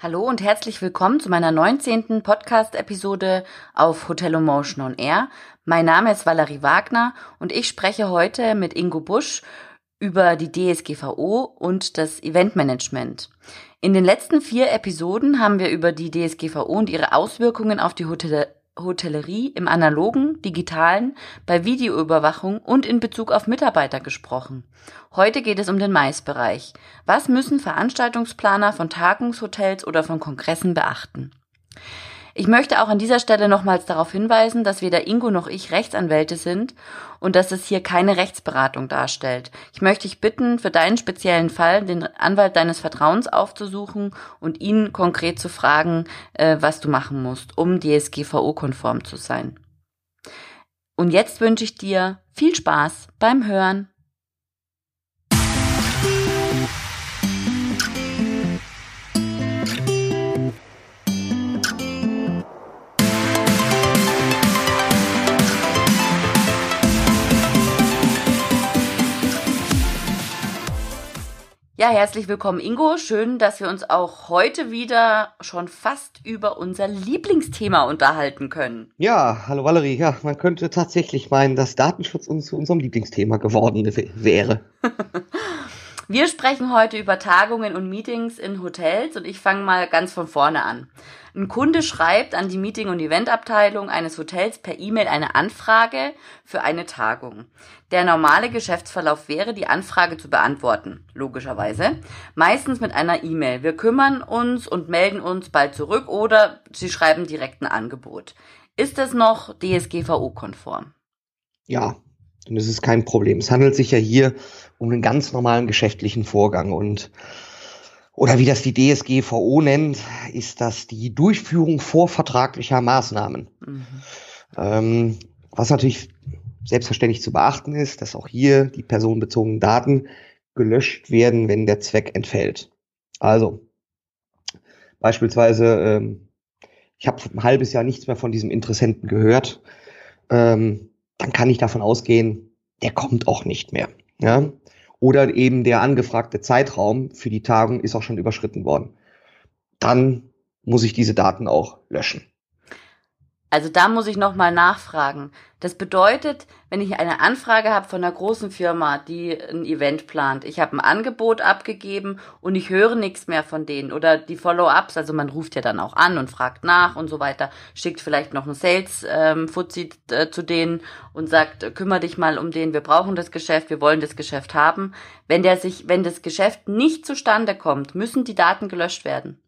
Hallo und herzlich willkommen zu meiner 19. Podcast-Episode auf Hotel Emotion on Air. Mein Name ist Valerie Wagner und ich spreche heute mit Ingo Busch über die DSGVO und das Eventmanagement. In den letzten vier Episoden haben wir über die DSGVO und ihre Auswirkungen auf die Hotel Hotellerie im analogen, digitalen, bei Videoüberwachung und in Bezug auf Mitarbeiter gesprochen. Heute geht es um den Maisbereich. Was müssen Veranstaltungsplaner von Tagungshotels oder von Kongressen beachten? Ich möchte auch an dieser Stelle nochmals darauf hinweisen, dass weder Ingo noch ich Rechtsanwälte sind und dass es hier keine Rechtsberatung darstellt. Ich möchte dich bitten, für deinen speziellen Fall den Anwalt deines Vertrauens aufzusuchen und ihn konkret zu fragen, äh, was du machen musst, um DSGVO-konform zu sein. Und jetzt wünsche ich dir viel Spaß beim Hören. Ja, herzlich willkommen, Ingo. Schön, dass wir uns auch heute wieder schon fast über unser Lieblingsthema unterhalten können. Ja, hallo Valerie. Ja, man könnte tatsächlich meinen, dass Datenschutz uns zu unserem Lieblingsthema geworden wäre. wir sprechen heute über Tagungen und Meetings in Hotels und ich fange mal ganz von vorne an. Ein Kunde schreibt an die Meeting- und Eventabteilung eines Hotels per E-Mail eine Anfrage für eine Tagung. Der normale Geschäftsverlauf wäre, die Anfrage zu beantworten, logischerweise. Meistens mit einer E-Mail. Wir kümmern uns und melden uns bald zurück oder Sie schreiben direkt ein Angebot. Ist das noch DSGVO-konform? Ja, und es ist kein Problem. Es handelt sich ja hier um einen ganz normalen geschäftlichen Vorgang und oder wie das die DSGVO nennt, ist das die Durchführung vorvertraglicher Maßnahmen. Mhm. Ähm, was natürlich selbstverständlich zu beachten ist, dass auch hier die personenbezogenen Daten gelöscht werden, wenn der Zweck entfällt. Also beispielsweise, ähm, ich habe ein halbes Jahr nichts mehr von diesem Interessenten gehört, ähm, dann kann ich davon ausgehen, der kommt auch nicht mehr. Ja? oder eben der angefragte Zeitraum für die Tagung ist auch schon überschritten worden. Dann muss ich diese Daten auch löschen. Also da muss ich nochmal nachfragen. Das bedeutet, wenn ich eine Anfrage habe von einer großen Firma, die ein Event plant, ich habe ein Angebot abgegeben und ich höre nichts mehr von denen oder die Follow-ups, also man ruft ja dann auch an und fragt nach und so weiter, schickt vielleicht noch einen Sales ähm, äh, zu denen und sagt, kümmere dich mal um den, wir brauchen das Geschäft, wir wollen das Geschäft haben. Wenn der sich, wenn das Geschäft nicht zustande kommt, müssen die Daten gelöscht werden.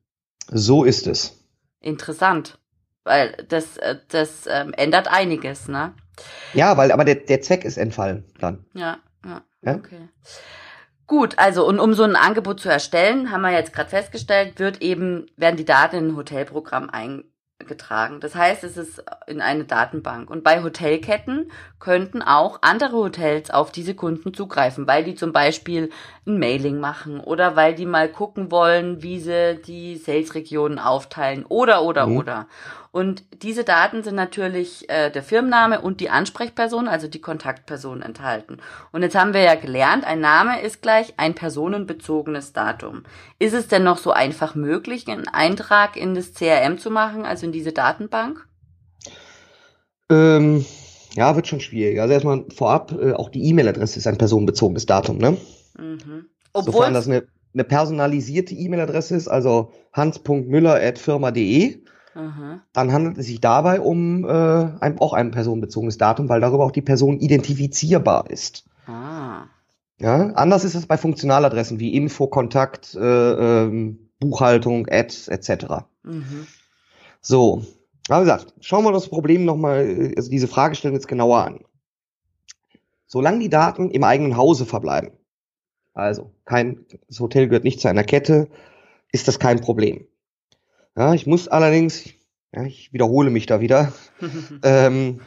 So ist es. Interessant weil das, äh, das ähm, ändert einiges, ne? Ja, weil aber der, der Zweck ist entfallen dann. Ja, ja, ja? okay. Gut, also und um so ein Angebot zu erstellen, haben wir jetzt gerade festgestellt, wird eben werden die Daten in ein Hotelprogramm ein, getragen. Das heißt, es ist in eine Datenbank. Und bei Hotelketten könnten auch andere Hotels auf diese Kunden zugreifen, weil die zum Beispiel ein Mailing machen oder weil die mal gucken wollen, wie sie die Sales-Regionen aufteilen oder, oder, mhm. oder. Und diese Daten sind natürlich äh, der Firmenname und die Ansprechperson, also die Kontaktperson enthalten. Und jetzt haben wir ja gelernt, ein Name ist gleich ein personenbezogenes Datum. Ist es denn noch so einfach möglich, einen Eintrag in das CRM zu machen, also in diese Datenbank? Ähm, ja, wird schon schwierig. Also erstmal vorab, äh, auch die E-Mail-Adresse ist ein personenbezogenes Datum, ne? Mhm. Obwohl Sofern das eine, eine personalisierte E-Mail-Adresse ist, also hans.müller.firma.de, Aha. dann handelt es sich dabei um äh, ein, auch ein personenbezogenes Datum, weil darüber auch die Person identifizierbar ist. Ah. Ja, anders ist es bei Funktionaladressen wie Info, Kontakt, äh, ähm, Buchhaltung, Ads etc. Mhm. So, wie gesagt, schauen wir das Problem nochmal, äh, also diese Fragestellung jetzt genauer an. Solange die Daten im eigenen Hause verbleiben, also kein, das Hotel gehört nicht zu einer Kette, ist das kein Problem. Ja, ich muss allerdings, ja, ich wiederhole mich da wieder, ähm,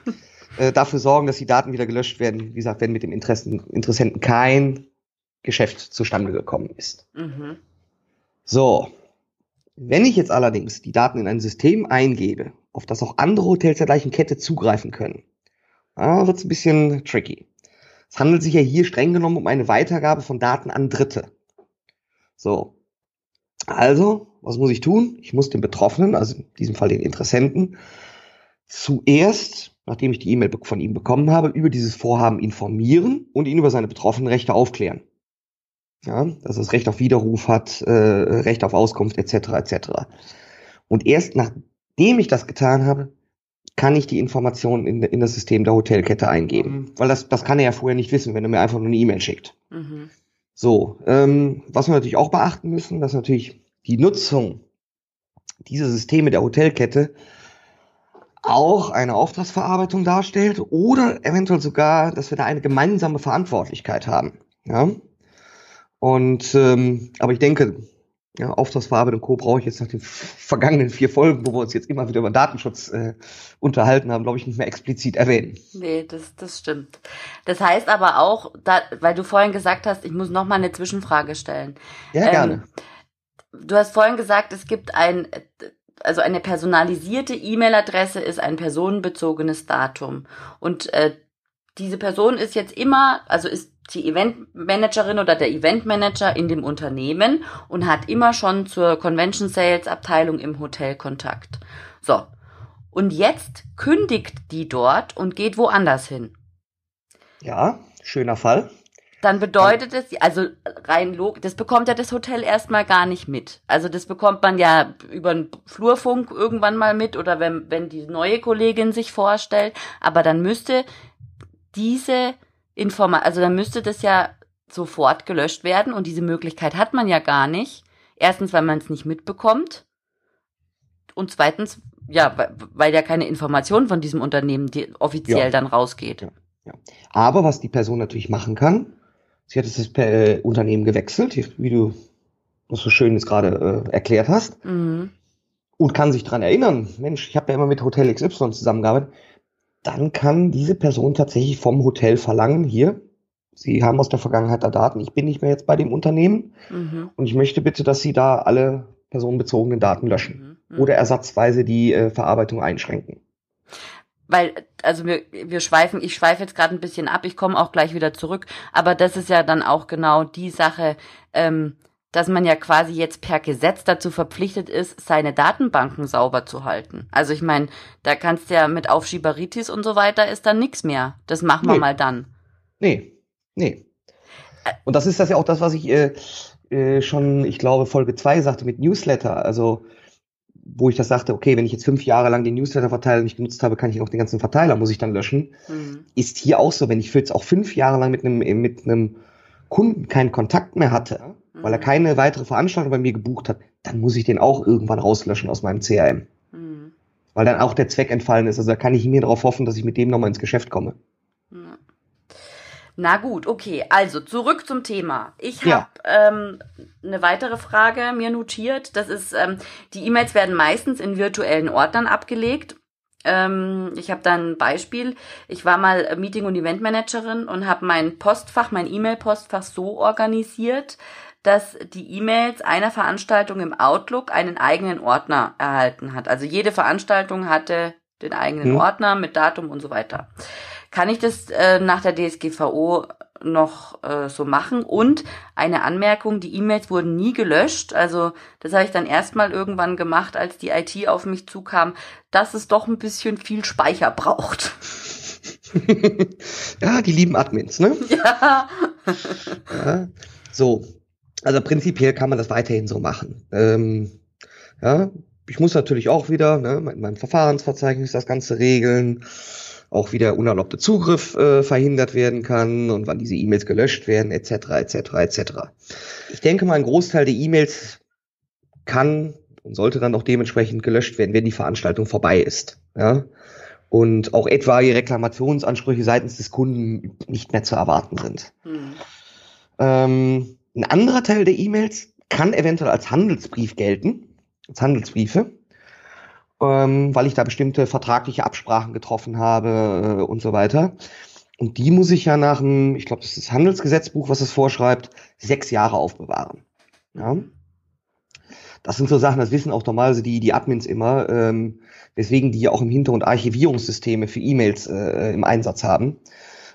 äh, dafür sorgen, dass die Daten wieder gelöscht werden, wie gesagt, wenn mit dem Interessen, Interessenten kein Geschäft zustande gekommen ist. Mhm. So, wenn ich jetzt allerdings die Daten in ein System eingebe, auf das auch andere Hotels der gleichen Kette zugreifen können, ja, wird es ein bisschen tricky. Es handelt sich ja hier streng genommen um eine Weitergabe von Daten an Dritte. So, Also, was muss ich tun? Ich muss den Betroffenen, also in diesem Fall den Interessenten, zuerst, nachdem ich die E-Mail von ihm bekommen habe, über dieses Vorhaben informieren und ihn über seine betroffenen Rechte aufklären. Ja, dass er das Recht auf Widerruf hat, äh, Recht auf Auskunft etc. etc. Und erst nachdem ich das getan habe, kann ich die Informationen in, in das System der Hotelkette eingeben. Mhm. Weil das, das kann er ja vorher nicht wissen, wenn er mir einfach nur eine E-Mail schickt. Mhm. So, ähm, was wir natürlich auch beachten müssen, dass natürlich die Nutzung dieser Systeme der Hotelkette auch eine Auftragsverarbeitung darstellt oder eventuell sogar, dass wir da eine gemeinsame Verantwortlichkeit haben. Ja? Und ähm, aber ich denke, ja, Auftragsverarbeitung Co. brauche ich jetzt nach den vergangenen vier Folgen, wo wir uns jetzt immer wieder über Datenschutz äh, unterhalten haben, glaube ich, nicht mehr explizit erwähnen. Nee, das, das stimmt. Das heißt aber auch, da, weil du vorhin gesagt hast, ich muss noch mal eine Zwischenfrage stellen. Ja, ähm, gerne. Du hast vorhin gesagt, es gibt ein, also eine personalisierte E-Mail-Adresse ist ein personenbezogenes Datum. Und äh, diese Person ist jetzt immer, also ist die Eventmanagerin oder der Eventmanager in dem Unternehmen und hat immer schon zur Convention Sales Abteilung im Hotel Kontakt. So. Und jetzt kündigt die dort und geht woanders hin. Ja, schöner Fall. Dann bedeutet es, also rein log, das bekommt ja das Hotel erstmal gar nicht mit. Also das bekommt man ja über den Flurfunk irgendwann mal mit oder wenn, wenn die neue Kollegin sich vorstellt. Aber dann müsste diese Informa also dann müsste das ja sofort gelöscht werden und diese Möglichkeit hat man ja gar nicht. Erstens, weil man es nicht mitbekommt und zweitens, ja, weil ja keine Information von diesem Unternehmen offiziell ja. dann rausgeht. Ja, ja. Aber was die Person natürlich machen kann, sie hat das äh, Unternehmen gewechselt, wie du das so schön jetzt gerade äh, erklärt hast, mhm. und kann sich dran erinnern, Mensch, ich habe ja immer mit Hotel XY zusammengearbeitet, dann kann diese Person tatsächlich vom Hotel verlangen, hier, Sie haben aus der Vergangenheit da Daten, ich bin nicht mehr jetzt bei dem Unternehmen mhm. und ich möchte bitte, dass Sie da alle personenbezogenen Daten löschen mhm. mhm. oder ersatzweise die äh, Verarbeitung einschränken. Weil, also wir, wir schweifen, ich schweife jetzt gerade ein bisschen ab, ich komme auch gleich wieder zurück, aber das ist ja dann auch genau die Sache, ähm, dass man ja quasi jetzt per Gesetz dazu verpflichtet ist, seine Datenbanken sauber zu halten. Also ich meine, da kannst du ja mit Aufschieberitis und so weiter ist dann nichts mehr. Das machen wir mal dann. Nee, nee. Und das ist das ja auch das, was ich äh, äh, schon, ich glaube, Folge 2 sagte mit Newsletter. Also wo ich das sagte, okay, wenn ich jetzt fünf Jahre lang den Newsletter-Verteiler nicht genutzt habe, kann ich auch den ganzen Verteiler, muss ich dann löschen. Mhm. Ist hier auch so, wenn ich jetzt auch fünf Jahre lang mit einem, mit einem Kunden keinen Kontakt mehr hatte, weil er keine weitere Veranstaltung bei mir gebucht hat, dann muss ich den auch irgendwann rauslöschen aus meinem CRM. Mhm. Weil dann auch der Zweck entfallen ist. Also da kann ich mir darauf hoffen, dass ich mit dem nochmal ins Geschäft komme. Na gut, okay. Also zurück zum Thema. Ich habe ja. ähm, eine weitere Frage mir notiert. Das ist, ähm, die E-Mails werden meistens in virtuellen Ordnern abgelegt. Ähm, ich habe da ein Beispiel. Ich war mal Meeting- und Eventmanagerin und habe mein Postfach, mein E-Mail-Postfach so organisiert, dass die E-Mails einer Veranstaltung im Outlook einen eigenen Ordner erhalten hat. Also jede Veranstaltung hatte den eigenen hm. Ordner mit Datum und so weiter. Kann ich das äh, nach der DSGVO noch äh, so machen? Und eine Anmerkung, die E-Mails wurden nie gelöscht. Also das habe ich dann erstmal irgendwann gemacht, als die IT auf mich zukam, dass es doch ein bisschen viel Speicher braucht. ja, die lieben Admins, ne? Ja. ja. So, also prinzipiell kann man das weiterhin so machen. Ähm, ja, ich muss natürlich auch wieder ne, in meinem Verfahrensverzeichnis das Ganze regeln, auch wie der unerlaubte Zugriff äh, verhindert werden kann und wann diese E-Mails gelöscht werden, etc., etc., etc. Ich denke mal, ein Großteil der E-Mails kann und sollte dann auch dementsprechend gelöscht werden, wenn die Veranstaltung vorbei ist. Ja? Und auch etwaige Reklamationsansprüche seitens des Kunden nicht mehr zu erwarten sind. Hm. Ähm, ein anderer Teil der E-Mails kann eventuell als Handelsbrief gelten, als Handelsbriefe, ähm, weil ich da bestimmte vertragliche Absprachen getroffen habe äh, und so weiter. Und die muss ich ja nach dem, ich glaube, das ist das Handelsgesetzbuch, was es vorschreibt, sechs Jahre aufbewahren. Ja? Das sind so Sachen, das wissen auch normalerweise die, die Admins immer, ähm, weswegen die auch im Hintergrund Archivierungssysteme für E-Mails äh, im Einsatz haben.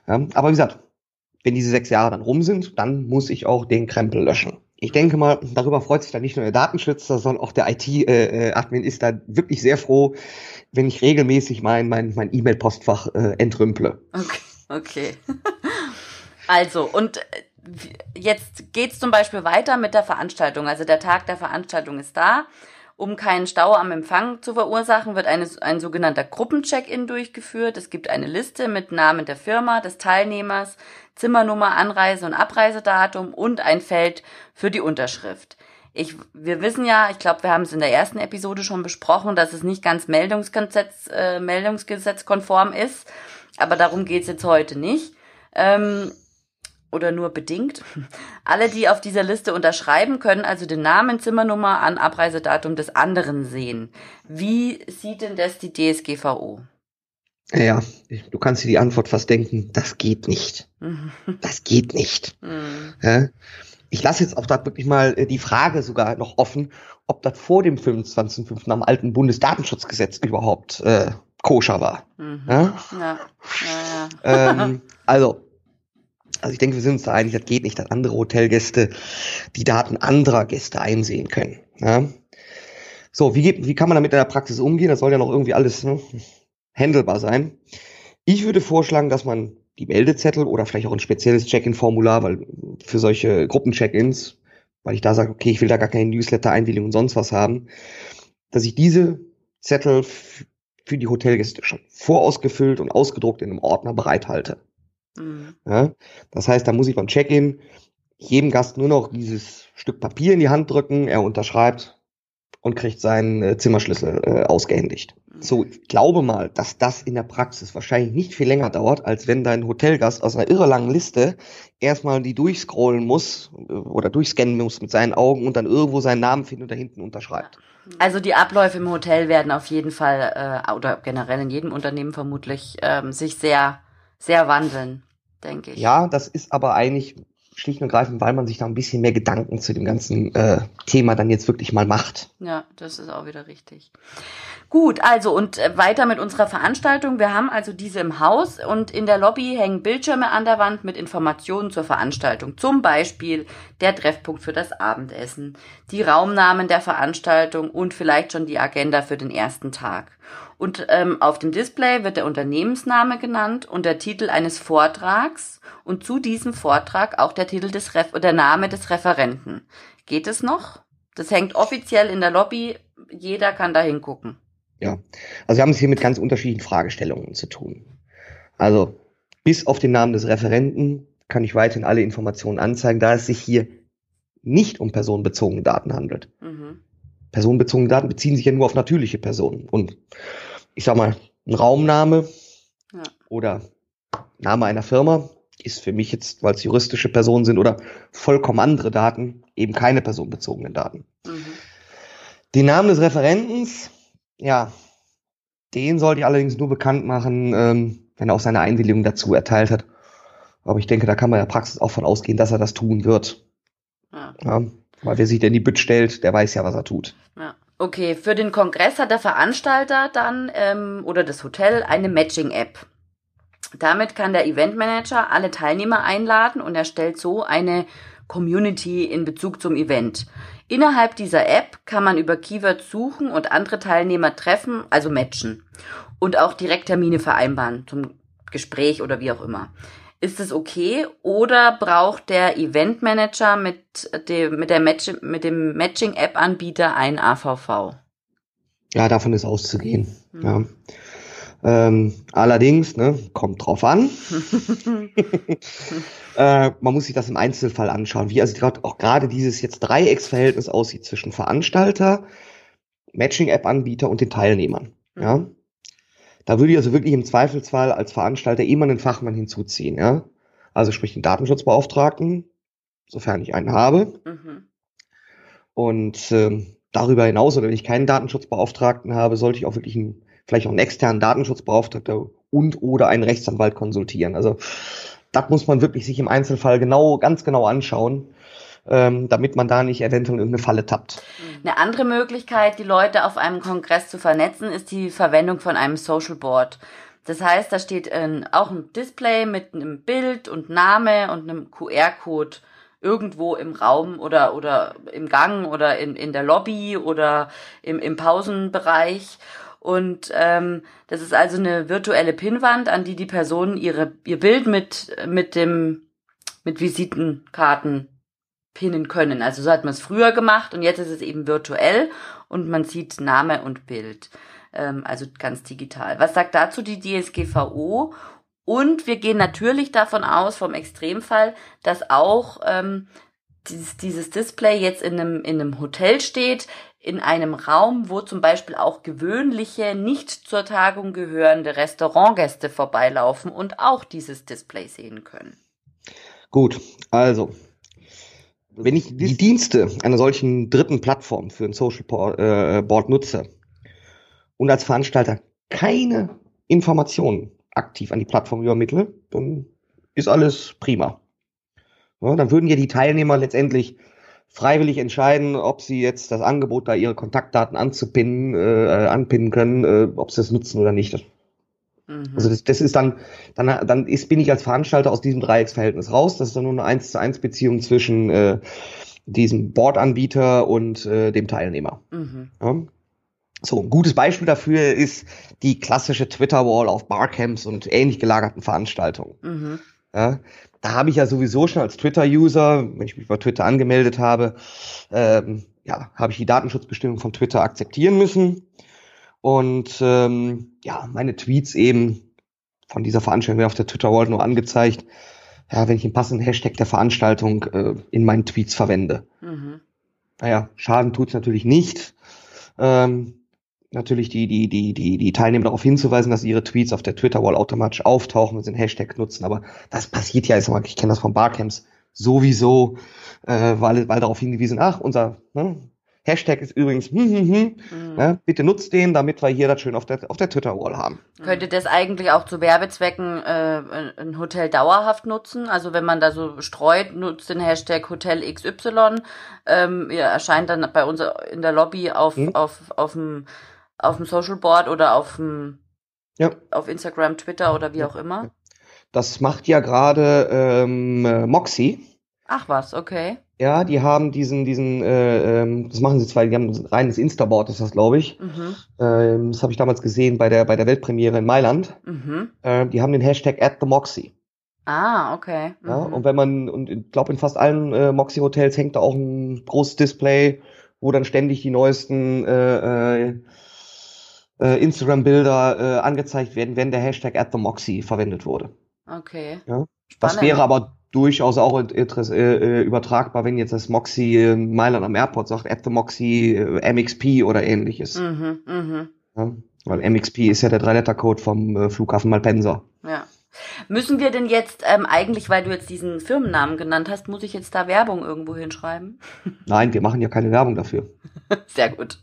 Ja? Aber wie gesagt, wenn diese sechs Jahre dann rum sind, dann muss ich auch den Krempel löschen. ich denke mal, darüber freut sich dann nicht nur der Datenschützer, sondern auch der IT-Admin ist da wirklich sehr froh, wenn ich regelmäßig mein mein mein E-Mail-Postfach äh, entrümple. Okay, okay. also und äh, jetzt geht's zum Beispiel weiter mit der Veranstaltung. Also der Tag der Veranstaltung ist da. Um keinen Stau am Empfang zu verursachen, wird eine, ein sogenannter Gruppencheck-in durchgeführt. Es gibt eine Liste mit Namen der Firma, des Teilnehmers, Zimmernummer, Anreise- und Abreisedatum und ein Feld für die Unterschrift. Ich, wir wissen ja, ich glaube, wir haben es in der ersten Episode schon besprochen, dass es nicht ganz Meldungsgesetz, äh, Meldungsgesetzkonform ist, aber darum geht's jetzt heute nicht. Ähm, oder nur bedingt. Alle, die auf dieser Liste unterschreiben, können also den Namen, Zimmernummer an Abreisedatum des anderen sehen. Wie sieht denn das die DSGVO? Ja, du kannst dir die Antwort fast denken, das geht nicht. Das geht nicht. Mhm. Ja? Ich lasse jetzt auch da wirklich mal äh, die Frage sogar noch offen, ob das vor dem 25.05. am alten Bundesdatenschutzgesetz überhaupt äh, koscher war. Mhm. Ja, ja. ähm, also, also ich denke, wir sind uns da einig, das geht nicht, dass andere Hotelgäste die Daten anderer Gäste einsehen können. Ja? So, wie, geht, wie kann man damit in der Praxis umgehen? Das soll ja noch irgendwie alles ne, handelbar sein. Ich würde vorschlagen, dass man die Meldezettel oder vielleicht auch ein spezielles Check-in-Formular, weil für solche Gruppen-Check-ins, weil ich da sage, okay, ich will da gar keine Newsletter-Einwilligung und sonst was haben, dass ich diese Zettel für die Hotelgäste schon vorausgefüllt und ausgedruckt in einem Ordner bereithalte. Mhm. Ja, das heißt, da muss ich beim Check-in jedem Gast nur noch dieses Stück Papier in die Hand drücken, er unterschreibt und kriegt seinen äh, Zimmerschlüssel äh, ausgehändigt. Mhm. So, ich glaube mal, dass das in der Praxis wahrscheinlich nicht viel länger dauert, als wenn dein Hotelgast aus einer irre langen Liste erstmal die durchscrollen muss äh, oder durchscannen muss mit seinen Augen und dann irgendwo seinen Namen findet und da hinten unterschreibt. Also die Abläufe im Hotel werden auf jeden Fall äh, oder generell in jedem Unternehmen vermutlich ähm, sich sehr sehr wandeln denke ich. Ja, das ist aber eigentlich schlicht und ergreifend, weil man sich da ein bisschen mehr Gedanken zu dem ganzen äh, Thema dann jetzt wirklich mal macht. Ja, das ist auch wieder richtig. Gut, also und äh, weiter mit unserer Veranstaltung. Wir haben also diese im Haus und in der Lobby hängen Bildschirme an der Wand mit Informationen zur Veranstaltung. Zum Beispiel der Treffpunkt für das Abendessen, die Raumnamen der Veranstaltung und vielleicht schon die Agenda für den ersten Tag. Und ähm, auf dem Display wird der Unternehmensname genannt und der Titel eines Vortrags und zu diesem Vortrag auch der Titel des Ref der Name des Referenten. Geht es noch? Das hängt offiziell in der Lobby. Jeder kann da hingucken. Ja, also wir haben es hier mit ganz unterschiedlichen Fragestellungen zu tun. Also bis auf den Namen des Referenten kann ich weiterhin alle Informationen anzeigen, da es sich hier nicht um personenbezogene Daten handelt. Mhm. Personenbezogene Daten beziehen sich ja nur auf natürliche Personen. Und ich sag mal, ein Raumname ja. oder Name einer Firma ist für mich jetzt, weil es juristische Personen sind oder vollkommen andere Daten, eben keine personenbezogenen Daten. Mhm. Den Namen des Referentens, ja, den sollte ich allerdings nur bekannt machen, ähm, wenn er auch seine Einwilligung dazu erteilt hat. Aber ich denke, da kann man in der Praxis auch von ausgehen, dass er das tun wird. Ja. ja weil wer sich denn die Bütt stellt, der weiß ja, was er tut. Ja. Okay, für den Kongress hat der Veranstalter dann ähm, oder das Hotel eine Matching-App. Damit kann der Eventmanager alle Teilnehmer einladen und erstellt so eine Community in Bezug zum Event. Innerhalb dieser App kann man über Keywords suchen und andere Teilnehmer treffen, also matchen. Und auch direkt Termine vereinbaren zum Gespräch oder wie auch immer. Ist es okay oder braucht der Eventmanager mit dem, mit der Match, mit dem Matching-App-Anbieter ein AVV? Ja, davon ist auszugehen. Mhm. Ja. Ähm, allerdings, ne, kommt drauf an. äh, man muss sich das im Einzelfall anschauen, wie also grad, auch gerade dieses jetzt Dreiecksverhältnis aussieht zwischen Veranstalter, Matching-App-Anbieter und den Teilnehmern. Mhm. Ja. Da würde ich also wirklich im Zweifelsfall als Veranstalter immer einen Fachmann hinzuziehen, ja. Also sprich den Datenschutzbeauftragten, sofern ich einen habe. Mhm. Und ähm, darüber hinaus, oder wenn ich keinen Datenschutzbeauftragten habe, sollte ich auch wirklich einen, vielleicht auch einen externen Datenschutzbeauftragten und oder einen Rechtsanwalt konsultieren. Also das muss man wirklich sich im Einzelfall genau, ganz genau anschauen ähm, damit man da nicht eventuell in irgendeine Falle tappt. Eine andere Möglichkeit, die Leute auf einem Kongress zu vernetzen, ist die Verwendung von einem Social Board. Das heißt, da steht äh, auch ein Display mit einem Bild und Name und einem QR-Code irgendwo im Raum oder, oder im Gang oder in, in der Lobby oder im, im Pausenbereich. Und ähm, das ist also eine virtuelle Pinnwand, an die die Personen ihre, ihr Bild mit, mit dem mit Visitenkarten pinnen können. Also so hat man es früher gemacht und jetzt ist es eben virtuell und man sieht Name und Bild. Ähm, also ganz digital. Was sagt dazu die DSGVO? Und wir gehen natürlich davon aus, vom Extremfall, dass auch ähm, dieses, dieses Display jetzt in einem, in einem Hotel steht, in einem Raum, wo zum Beispiel auch gewöhnliche, nicht zur Tagung gehörende Restaurantgäste vorbeilaufen und auch dieses Display sehen können. Gut, also wenn ich die Dienste einer solchen dritten Plattform für ein Social äh, Board nutze und als Veranstalter keine Informationen aktiv an die Plattform übermittle, dann ist alles prima. Ja, dann würden ja die Teilnehmer letztendlich freiwillig entscheiden, ob sie jetzt das Angebot, da ihre Kontaktdaten anzupinnen, äh, anpinnen können, äh, ob sie das nutzen oder nicht. Mhm. Also das, das ist dann, dann, dann ist, bin ich als Veranstalter aus diesem Dreiecksverhältnis raus. Das ist dann nur eine eins zu eins Beziehung zwischen äh, diesem Bordanbieter und äh, dem Teilnehmer. Mhm. Ja? So, ein gutes Beispiel dafür ist die klassische Twitter-Wall auf Barcamps und ähnlich gelagerten Veranstaltungen. Mhm. Ja, da habe ich ja sowieso schon als Twitter-User, wenn ich mich bei Twitter angemeldet habe, ähm, ja, habe ich die Datenschutzbestimmung von Twitter akzeptieren müssen. Und ähm, ja, meine Tweets eben von dieser Veranstaltung werden auf der Twitter-Wall nur angezeigt, ja, wenn ich den passenden Hashtag der Veranstaltung äh, in meinen Tweets verwende. Mhm. Naja, Schaden tut's natürlich nicht. Ähm, natürlich die, die, die, die, die Teilnehmer darauf hinzuweisen, dass ihre Tweets auf der Twitter-Wall automatisch auftauchen, wenn sie den Hashtag nutzen. Aber das passiert ja, ich, ich kenne das von Barcamps sowieso, äh, weil, weil darauf hingewiesen, ach, unser ne, Hashtag ist übrigens, hm, hm, hm, mhm. ne, bitte nutzt den, damit wir hier das schön auf der, auf der Twitter-Wall haben. Könnte das eigentlich auch zu Werbezwecken äh, ein Hotel dauerhaft nutzen? Also wenn man da so streut, nutzt den Hashtag Hotel XY, ähm, ja, erscheint dann bei uns in der Lobby auf, mhm. auf, auf dem auf dem Social Board oder auf dem ja. auf Instagram, Twitter oder wie auch immer. Das macht ja gerade ähm, Moxie. Ach was, okay. Ja, die haben diesen, diesen, äh, ähm, das machen sie zwar, die haben ein reines Instaboard, ist das, glaube ich. Mhm. Ähm, das habe ich damals gesehen bei der, bei der Weltpremiere in Mailand. Mhm. Äh, die haben den Hashtag at the Moxie. Ah, okay. Mhm. Ja, und wenn man, und ich glaube, in fast allen äh, Moxie-Hotels hängt da auch ein großes Display, wo dann ständig die neuesten äh, äh, äh, Instagram-Bilder äh, angezeigt werden, wenn der Hashtag at the Moxie verwendet wurde. Okay. Ja? Das wäre aber durchaus auch äh, äh, übertragbar, wenn jetzt das Moxie äh, Mailand am Airport sagt, at the Moxie äh, MXP oder ähnliches. Mhm, mh. ja? Weil MXP ist ja der Drei-Letter-Code vom äh, Flughafen Malpensa. Ja. Müssen wir denn jetzt ähm, eigentlich, weil du jetzt diesen Firmennamen genannt hast, muss ich jetzt da Werbung irgendwo hinschreiben? Nein, wir machen ja keine Werbung dafür. Sehr gut.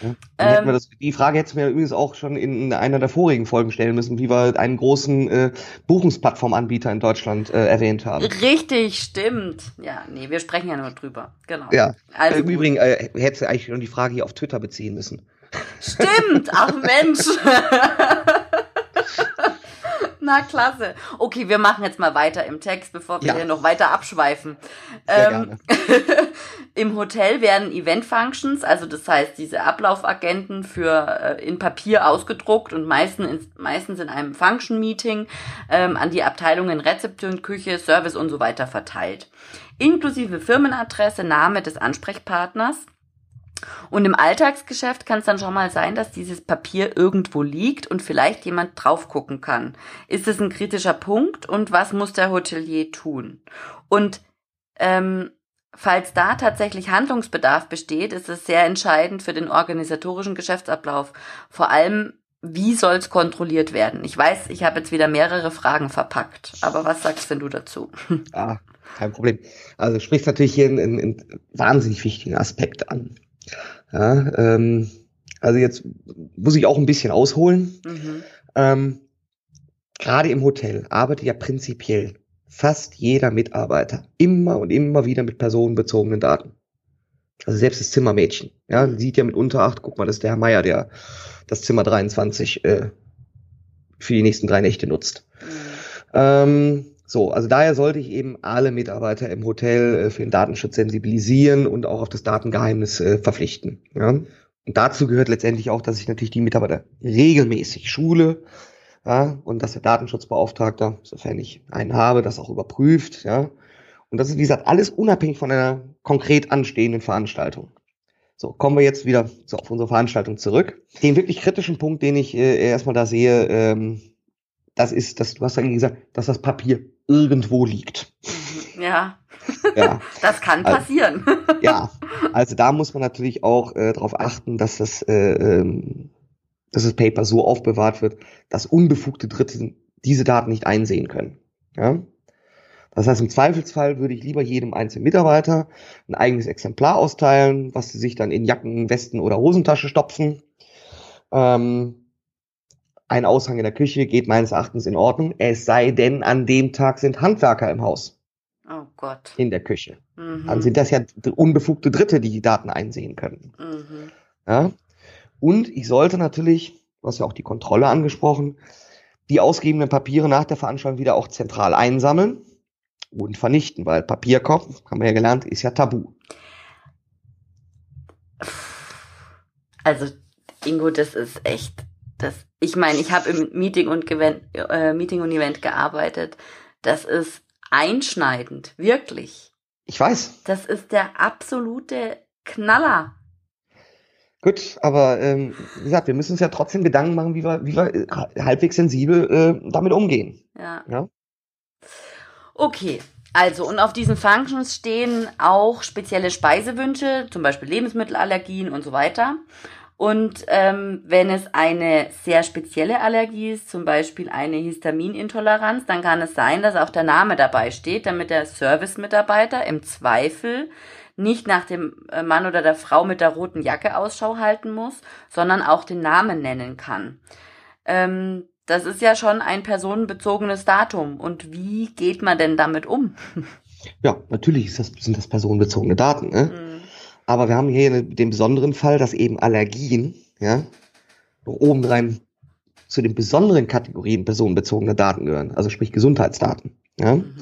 Ja, ähm, das, die Frage hätten wir übrigens auch schon in einer der vorigen Folgen stellen müssen, wie wir einen großen äh, Buchungsplattformanbieter in Deutschland äh, erwähnt haben. Richtig, stimmt. Ja, nee, wir sprechen ja nur drüber. Genau. Ja. Also Im Übrigen äh, hättest du eigentlich schon die Frage hier auf Twitter beziehen müssen. Stimmt, ach Mensch. Na, klasse. Okay, wir machen jetzt mal weiter im Text, bevor wir ja. hier noch weiter abschweifen. Ähm, Im Hotel werden Event Functions, also das heißt diese Ablaufagenten für äh, in Papier ausgedruckt und meistens in, meistens in einem Function Meeting ähm, an die Abteilungen Rezeption, Küche, Service und so weiter verteilt. Inklusive Firmenadresse, Name des Ansprechpartners und im Alltagsgeschäft kann es dann schon mal sein, dass dieses Papier irgendwo liegt und vielleicht jemand drauf gucken kann. Ist es ein kritischer Punkt und was muss der Hotelier tun? Und ähm, falls da tatsächlich Handlungsbedarf besteht, ist es sehr entscheidend für den organisatorischen Geschäftsablauf. Vor allem, wie soll es kontrolliert werden? Ich weiß, ich habe jetzt wieder mehrere Fragen verpackt, aber was sagst denn du dazu? Ah, kein Problem. Also sprichst natürlich hier einen, einen wahnsinnig wichtigen Aspekt an. Ja, ähm, also jetzt muss ich auch ein bisschen ausholen. Mhm. Ähm, Gerade im Hotel arbeitet ja prinzipiell fast jeder Mitarbeiter immer und immer wieder mit personenbezogenen Daten. Also selbst das Zimmermädchen, ja, sieht ja mit unter acht, guck mal, das ist der Herr Meier, der das Zimmer 23 äh, für die nächsten drei Nächte nutzt. Mhm. Ähm, So, also daher sollte ich eben alle Mitarbeiter im Hotel äh, für den Datenschutz sensibilisieren und auch auf das Datengeheimnis äh, verpflichten. Ja? Und dazu gehört letztendlich auch, dass ich natürlich die Mitarbeiter regelmäßig schule, ja, und dass der Datenschutzbeauftragte, sofern ich einen habe, das auch überprüft, ja. Und das ist, wie gesagt, alles unabhängig von einer konkret anstehenden Veranstaltung. So, kommen wir jetzt wieder so auf unsere Veranstaltung zurück. Den wirklich kritischen Punkt, den ich äh, erstmal da sehe, ähm, das ist, dass du hast ja gesagt, dass das Papier irgendwo liegt. Ja. ja. Das kann also, passieren. Also, ja, also da muss man natürlich auch äh, darauf achten, dass das, äh, ähm, dass das Paper so aufbewahrt wird, dass unbefugte Dritte diese Daten nicht einsehen können. Ja. Das heißt, im Zweifelsfall würde ich lieber jedem einzelnen Mitarbeiter ein eigenes Exemplar austeilen, was sie sich dann in Jacken, Westen oder Hosentasche stopfen. Ähm, ein Aushang in der Küche geht meines Erachtens in Ordnung, es sei denn, an dem Tag sind Handwerker im Haus. Oh Gott. In der Küche. Mhm. Dann sind das ja unbefugte Dritte, die die Daten einsehen können. Mhm. Ja? Und ich sollte natürlich, du hast ja auch die Kontrolle angesprochen, die ausgegebenen Papiere nach der Veranstaltung wieder auch zentral einsammeln und vernichten, weil Papierkopf, haben wir ja gelernt, ist ja tabu. Also, Ingo, das ist echt, das, ich meine, ich habe im Meeting und, Event, äh, Meeting und Event gearbeitet. Das ist einschneidend, wirklich. Ich weiß. Das ist der absolute Knaller. Gut, aber ähm, wie gesagt, wir müssen uns ja trotzdem Gedanken machen, wie wir, wie wir äh, halbwegs sensibel äh, damit umgehen. Ja. ja. Okay, also, und auf diesen Functions stehen auch spezielle Speisewünsche, zum Beispiel Lebensmittelallergien und so weiter. Und ähm, wenn es eine sehr spezielle Allergie ist, zum Beispiel eine Histaminintoleranz, dann kann es sein, dass auch der Name dabei steht, damit der Service-Mitarbeiter im Zweifel nicht nach dem äh, Mann oder der Frau mit der roten Jacke Ausschau halten muss, sondern auch den Namen nennen kann. Ähm, das ist ja schon ein personenbezogenes Datum. Und wie geht man denn damit um? Ja, natürlich das, sind das personenbezogene Daten. Ne? Mhm. Aber wir haben hier den besonderen Fall, dass eben Allergien, ja, obendrein zu den besonderen Kategorien personenbezogene Daten gehören, also sprich Gesundheitsdaten. Ja? Mhm.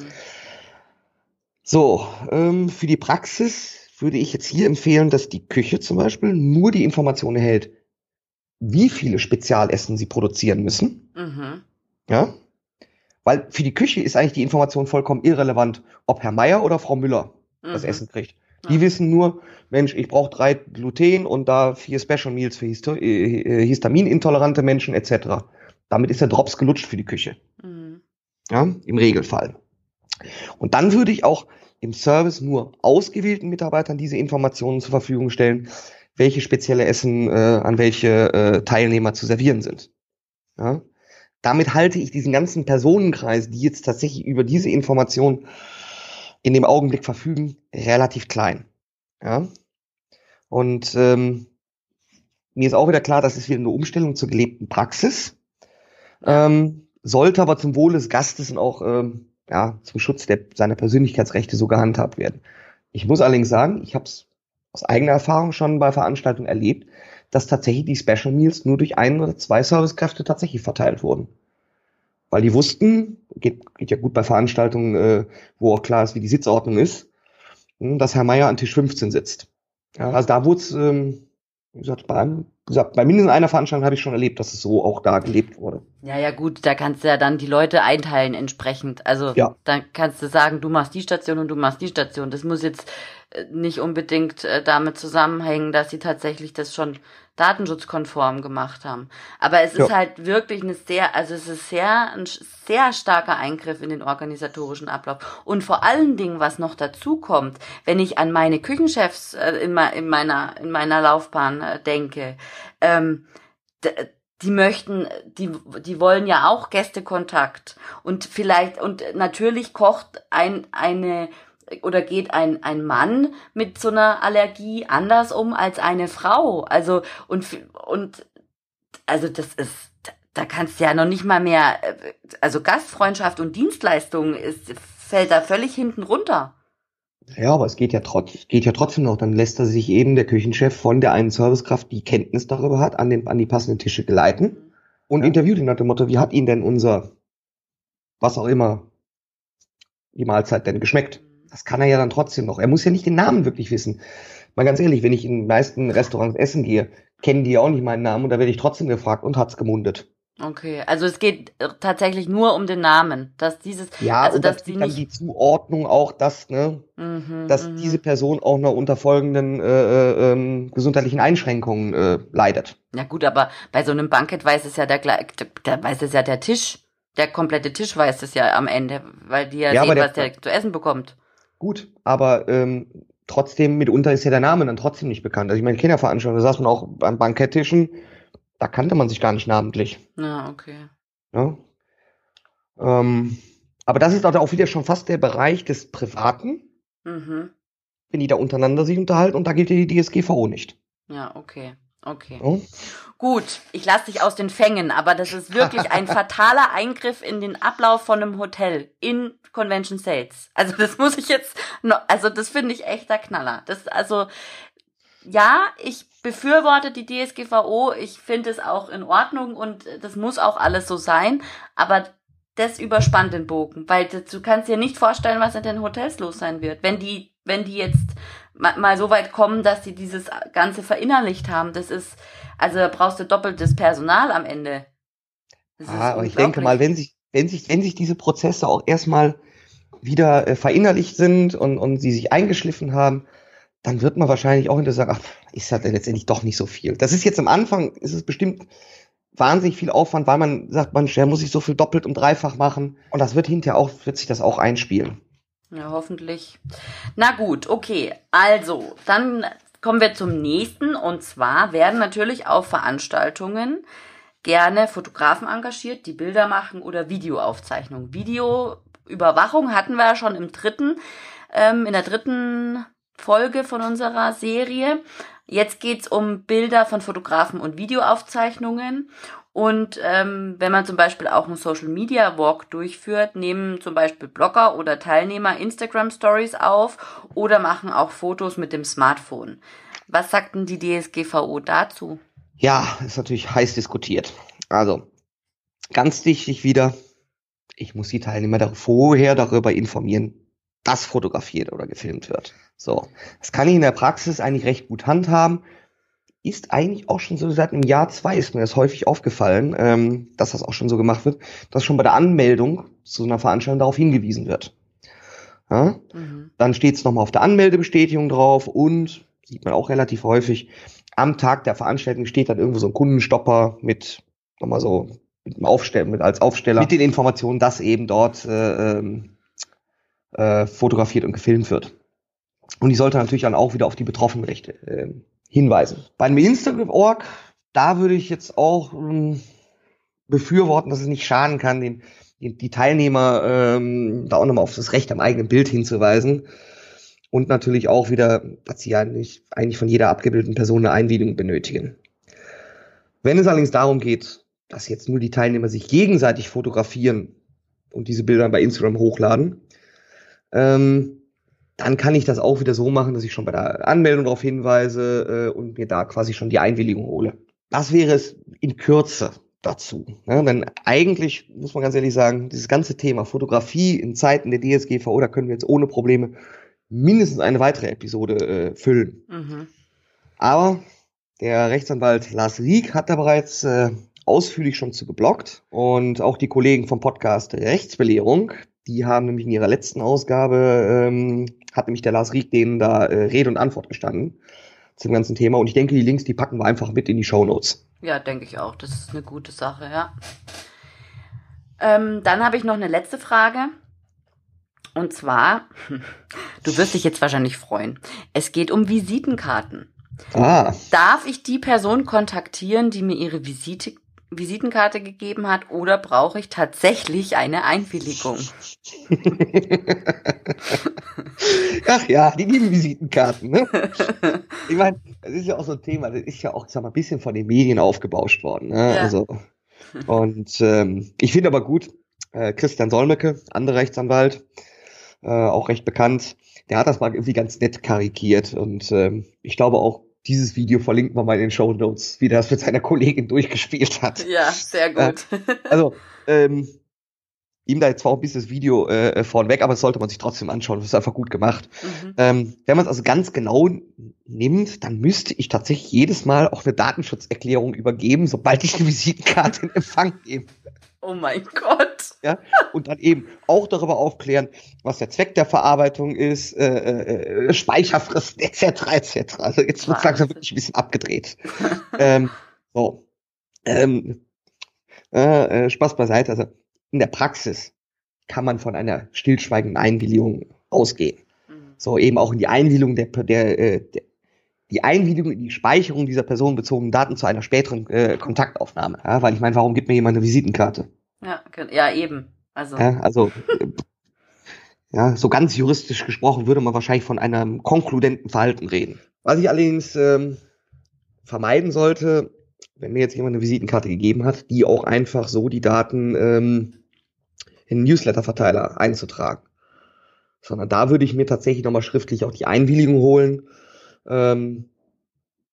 So, ähm, für die Praxis würde ich jetzt hier empfehlen, dass die Küche zum Beispiel nur die Information erhält, wie viele Spezialessen sie produzieren müssen. Mhm. Ja. Weil für die Küche ist eigentlich die Information vollkommen irrelevant, ob Herr Meier oder Frau Müller mhm. das Essen kriegt. Die ja. wissen nur, Mensch, ich brauche drei Gluten und da vier Special Meals für Histo äh, äh, histaminintolerante Menschen etc. Damit ist der Drops gelutscht für die Küche. Mhm. Ja, im Regelfall. Und dann würde ich auch im Service nur ausgewählten Mitarbeitern diese Informationen zur Verfügung stellen, welche spezielle Essen äh, an welche äh, Teilnehmer zu servieren sind. Ja? Damit halte ich diesen ganzen Personenkreis, die jetzt tatsächlich über diese Information in dem Augenblick verfügen, relativ klein. Ja? Und ähm, mir ist auch wieder klar, das ist wieder eine Umstellung zur gelebten Praxis. Ähm, sollte aber zum Wohle des Gastes und auch ähm, ja, zum Schutz der, seiner Persönlichkeitsrechte so gehandhabt werden. Ich muss allerdings sagen, ich habe es aus eigener Erfahrung schon bei Veranstaltungen erlebt, dass tatsächlich die Special Meals nur durch ein oder zwei Servicekräfte tatsächlich verteilt wurden. Weil die wussten, geht, geht ja gut bei Veranstaltungen, äh, wo auch klar ist, wie die Sitzordnung ist, hm, dass Herr Meier an Tisch 15 sitzt. Ja, also da wurde es, ähm, wie gesagt, bei, einem, wie gesagt, bei mindestens einer Veranstaltung habe ich schon erlebt, dass es so auch da gelebt wurde. Ja, ja, gut, da kannst du ja dann die Leute einteilen entsprechend. Also ja. dann kannst du sagen, du machst die Station und du machst die Station. Das muss jetzt nicht unbedingt äh, damit zusammenhängen, dass sie tatsächlich das schon datenschutzkonform gemacht haben. Aber es ist halt wirklich eine sehr, also es ist sehr, ein sehr starker Eingriff in den organisatorischen Ablauf. Und vor allen Dingen, was noch dazu kommt, wenn ich an meine Küchenchefs äh, in, in, meiner, in meiner Laufbahn äh, denke, ähm, die möchten, die, die wollen ja auch Gästekontakt. Und vielleicht, und natürlich kocht ein, eine oder geht ein, ein Mann mit so einer Allergie anders um als eine Frau? Also, und, und, also das ist, da kannst du ja noch nicht mal mehr, also Gastfreundschaft und Dienstleistung ist, fällt da völlig hinten runter. Ja, aber es geht ja, trotz, geht ja trotzdem noch. Dann lässt er sich eben der Küchenchef von der einen Servicekraft, die Kenntnis darüber hat, an, den, an die passenden Tische geleiten und ja. interviewt ihn nach dem Motto, wie hat ihn denn unser, was auch immer, die Mahlzeit denn geschmeckt? Das kann er ja dann trotzdem noch. Er muss ja nicht den Namen wirklich wissen. Mal ganz ehrlich, wenn ich in den meisten Restaurants essen gehe, kennen die auch nicht meinen Namen und da werde ich trotzdem gefragt und hat's gemundet. Okay, also es geht tatsächlich nur um den Namen, dass dieses, ja, also und dass die nicht die Zuordnung auch, dass ne, mhm, dass mhm. diese Person auch noch unter folgenden äh, äh, ähm, gesundheitlichen Einschränkungen äh, leidet. Ja gut, aber bei so einem Bankett weiß es ja der, der weiß es ja der Tisch, der komplette Tisch weiß es ja am Ende, weil die ja, ja sehen, der, was der zu essen bekommt. Gut, aber ähm, trotzdem mitunter ist ja der Name dann trotzdem nicht bekannt. Also ich meine Kinderveranstaltungen, da saß man auch beim Banketttischen da kannte man sich gar nicht namentlich. Ah, okay. Ja. Ähm, aber das ist also auch wieder schon fast der Bereich des Privaten, mhm. wenn die da untereinander sich unterhalten und da gilt ja die DSGVO nicht. Ja, okay. Okay. Oh. Gut, ich lasse dich aus den Fängen, aber das ist wirklich ein fataler Eingriff in den Ablauf von einem Hotel in Convention Sales. Also das muss ich jetzt also das finde ich echter Knaller. Das also ja, ich befürworte die DSGVO. Ich finde es auch in Ordnung und das muss auch alles so sein. Aber das überspannt den Bogen, weil du kannst dir nicht vorstellen, was in den Hotels los sein wird, wenn die, wenn die jetzt mal so weit kommen, dass sie dieses Ganze verinnerlicht haben. Das ist, also brauchst du doppeltes Personal am Ende. ah, aber ich denke mal, wenn sich, wenn sich, wenn sich diese Prozesse auch erstmal wieder äh, verinnerlicht sind und, und sie sich eingeschliffen haben, dann wird man wahrscheinlich auch hinterher sagen, ach, ist halt letztendlich doch nicht so viel. Das ist jetzt am Anfang, ist es bestimmt wahnsinnig viel Aufwand, weil man sagt, man, muss sich so viel doppelt und dreifach machen. Und das wird hinterher auch, wird sich das auch einspielen. Ja, hoffentlich. Na gut, okay. Also, dann kommen wir zum nächsten. Und zwar werden natürlich auf Veranstaltungen gerne Fotografen engagiert, die Bilder machen oder Videoaufzeichnungen. Videoüberwachung hatten wir ja schon im dritten, ähm, in der dritten Folge von unserer Serie. Jetzt geht's um Bilder von Fotografen und Videoaufzeichnungen. Und ähm, wenn man zum Beispiel auch einen Social Media Walk durchführt, nehmen zum Beispiel Blogger oder Teilnehmer Instagram Stories auf oder machen auch Fotos mit dem Smartphone. Was sagt denn die DSGVO dazu? Ja, ist natürlich heiß diskutiert. Also, ganz wichtig wieder, ich muss die Teilnehmer vorher darüber informieren, dass fotografiert oder gefilmt wird. So, das kann ich in der Praxis eigentlich recht gut handhaben. Ist eigentlich auch schon so seit einem Jahr, zwei ist mir das häufig aufgefallen, ähm, dass das auch schon so gemacht wird, dass schon bei der Anmeldung zu einer Veranstaltung darauf hingewiesen wird. Ja? Mhm. Dann steht es nochmal auf der Anmeldebestätigung drauf und, sieht man auch relativ häufig, am Tag der Veranstaltung steht dann irgendwo so ein Kundenstopper mit nochmal so mit dem Aufstellen, mit als Aufsteller, mit den Informationen, dass eben dort äh, ähm, äh, fotografiert und gefilmt wird. Und die sollte natürlich dann auch wieder auf die Betroffenenrechte äh, hinweisen. Bei einem Instagram-Org, da würde ich jetzt auch ähm, befürworten, dass es nicht schaden kann, den, den die Teilnehmer ähm, da auch nochmal auf das Recht am eigenen Bild hinzuweisen. Und natürlich auch wieder, dass sie ja nicht, eigentlich von jeder abgebildeten Person eine Einwilligung benötigen. Wenn es allerdings darum geht, dass jetzt nur die Teilnehmer sich gegenseitig fotografieren und diese Bilder bei Instagram hochladen, ähm, dann kann ich das auch wieder so machen, dass ich schon bei der Anmeldung darauf hinweise äh, und mir da quasi schon die Einwilligung hole. Das wäre es in Kürze dazu. Ne? Denn eigentlich, muss man ganz ehrlich sagen, dieses ganze Thema Fotografie in Zeiten der DSGVO, da können wir jetzt ohne Probleme mindestens eine weitere Episode äh, füllen. Mhm. Aber der Rechtsanwalt Lars Rieck hat da bereits äh, ausführlich schon zu geblockt und auch die Kollegen vom Podcast Rechtsbelehrung, die haben nämlich in ihrer letzten Ausgabe, ähm, hat nämlich der Lars Rieck denen da äh, Rede und Antwort gestanden zum ganzen Thema. Und ich denke, die Links, die packen wir einfach mit in die Show Notes. Ja, denke ich auch. Das ist eine gute Sache, ja. Ähm, dann habe ich noch eine letzte Frage. Und zwar, du wirst dich jetzt wahrscheinlich freuen. Es geht um Visitenkarten. Ah. Darf ich die Person kontaktieren, die mir ihre Visite Visitenkarte gegeben hat oder brauche ich tatsächlich eine Einwilligung? Ach ja, die lieben Visitenkarten. Ne? Ich meine, das ist ja auch so ein Thema, das ist ja auch sag mal, ein bisschen von den Medien aufgebauscht worden. Ne? Ja. Also, und ähm, ich finde aber gut, äh, Christian Solmecke, anderer Rechtsanwalt, äh, auch recht bekannt, der hat das mal irgendwie ganz nett karikiert und ähm, ich glaube auch dieses Video verlinken wir mal in den Show Notes, wie das mit seiner Kollegin durchgespielt hat. Ja, sehr gut. Äh, also, ähm, ihm da jetzt zwar auch ein bisschen das Video äh, vorneweg, aber das sollte man sich trotzdem anschauen. Das ist einfach gut gemacht. Mhm. Ähm, wenn man es also ganz genau nimmt, dann müsste ich tatsächlich jedes Mal auch eine Datenschutzerklärung übergeben, sobald ich eine Visitenkarte in Empfang nehme. Oh mein Gott. Ja, und dann eben auch darüber aufklären, was der Zweck der Verarbeitung ist, äh, äh, äh Speicherfristen etc. etc. Also jetzt wird es langsam wirklich ein bisschen abgedreht. ähm, so. Ähm, äh, äh, Spaß beiseite. Also in der Praxis kann man von einer stillschweigenden Einwilligung ausgehen. Mhm. So eben auch in die Einwilligung der, der, äh, der die Einwilligung in die Speicherung dieser personenbezogenen Daten zu einer späteren äh, Kontaktaufnahme. Ja, weil ich meine, warum gibt mir jemand eine Visitenkarte? Ja, ja eben. Also, ja, also ja, so ganz juristisch gesprochen würde man wahrscheinlich von einem konkludenten Verhalten reden. Was ich allerdings ähm, vermeiden sollte, wenn mir jetzt jemand eine Visitenkarte gegeben hat, die auch einfach so die Daten ähm, in Newsletter-Verteiler einzutragen. Sondern da würde ich mir tatsächlich nochmal schriftlich auch die Einwilligung holen, ähm,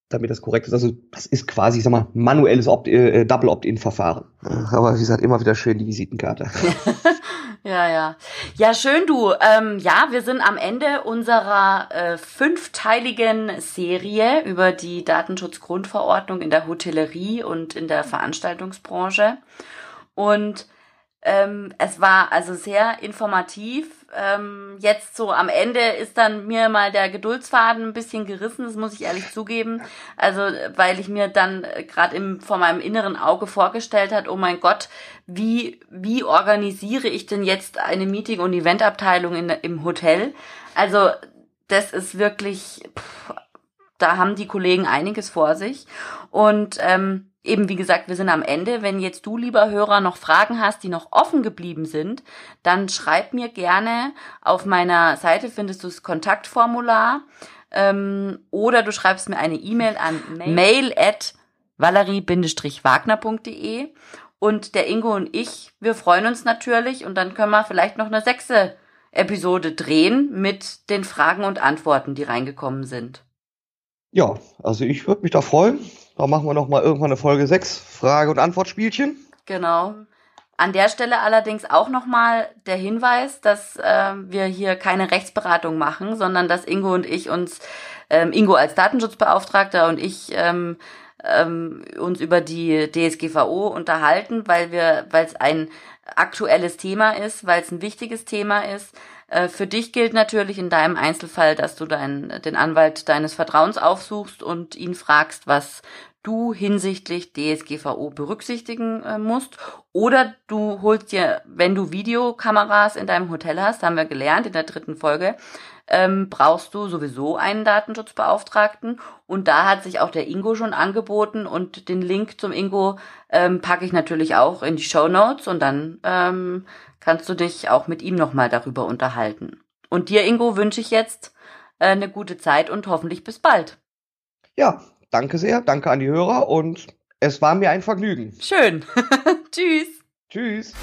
damit das korrekt ist. Also das ist quasi, ich sag mal, manuelles Opt äh, äh Double Opt-in-Verfahren. Aber wie gesagt, immer wieder schön die Visitenkarte. ja, ja. Ja, schön du. Ähm, ja, wir sind am Ende unserer äh, fünfteiligen Serie über die Datenschutzgrundverordnung in der Hotellerie und in der Veranstaltungsbranche. Und ähm, es war also sehr informativ. Ähm, jetzt so am Ende ist dann mir mal der Geduldsfaden ein bisschen gerissen, das muss ich ehrlich zugeben. Also weil ich mir dann äh, gerade im vor meinem inneren Auge vorgestellt hat, oh mein Gott, wie wie organisiere ich denn jetzt eine Meeting- und Eventabteilung in, im Hotel? Also das ist wirklich, pff, da haben die Kollegen einiges vor sich und ähm, Eben wie gesagt, wir sind am Ende. Wenn jetzt du, lieber Hörer, noch Fragen hast, die noch offen geblieben sind, dann schreib mir gerne. Auf meiner Seite findest du das Kontaktformular ähm, oder du schreibst mir eine E-Mail an mail at valerie-wagner.de und der Ingo und ich, wir freuen uns natürlich und dann können wir vielleicht noch eine sechste Episode drehen mit den Fragen und Antworten, die reingekommen sind. Ja, also ich würde mich da freuen. Da machen wir noch mal irgendwann eine Folge 6, Frage- und Antwortspielchen. Genau. An der Stelle allerdings auch nochmal der Hinweis, dass äh, wir hier keine Rechtsberatung machen, sondern dass Ingo und ich uns, ähm, Ingo als Datenschutzbeauftragter und ich ähm, ähm, uns über die DSGVO unterhalten, weil wir, weil es ein aktuelles Thema ist, weil es ein wichtiges Thema ist. Äh, für dich gilt natürlich in deinem Einzelfall, dass du dein, den Anwalt deines Vertrauens aufsuchst und ihn fragst, was du hinsichtlich DSGVO berücksichtigen äh, musst. Oder du holst dir, wenn du Videokameras in deinem Hotel hast, haben wir gelernt in der dritten Folge, ähm, brauchst du sowieso einen Datenschutzbeauftragten. Und da hat sich auch der Ingo schon angeboten und den Link zum Ingo ähm, packe ich natürlich auch in die Show Notes und dann ähm, kannst du dich auch mit ihm nochmal darüber unterhalten. Und dir, Ingo, wünsche ich jetzt äh, eine gute Zeit und hoffentlich bis bald. Ja, danke sehr, danke an die Hörer und es war mir ein Vergnügen. Schön. Tschüss. Tschüss.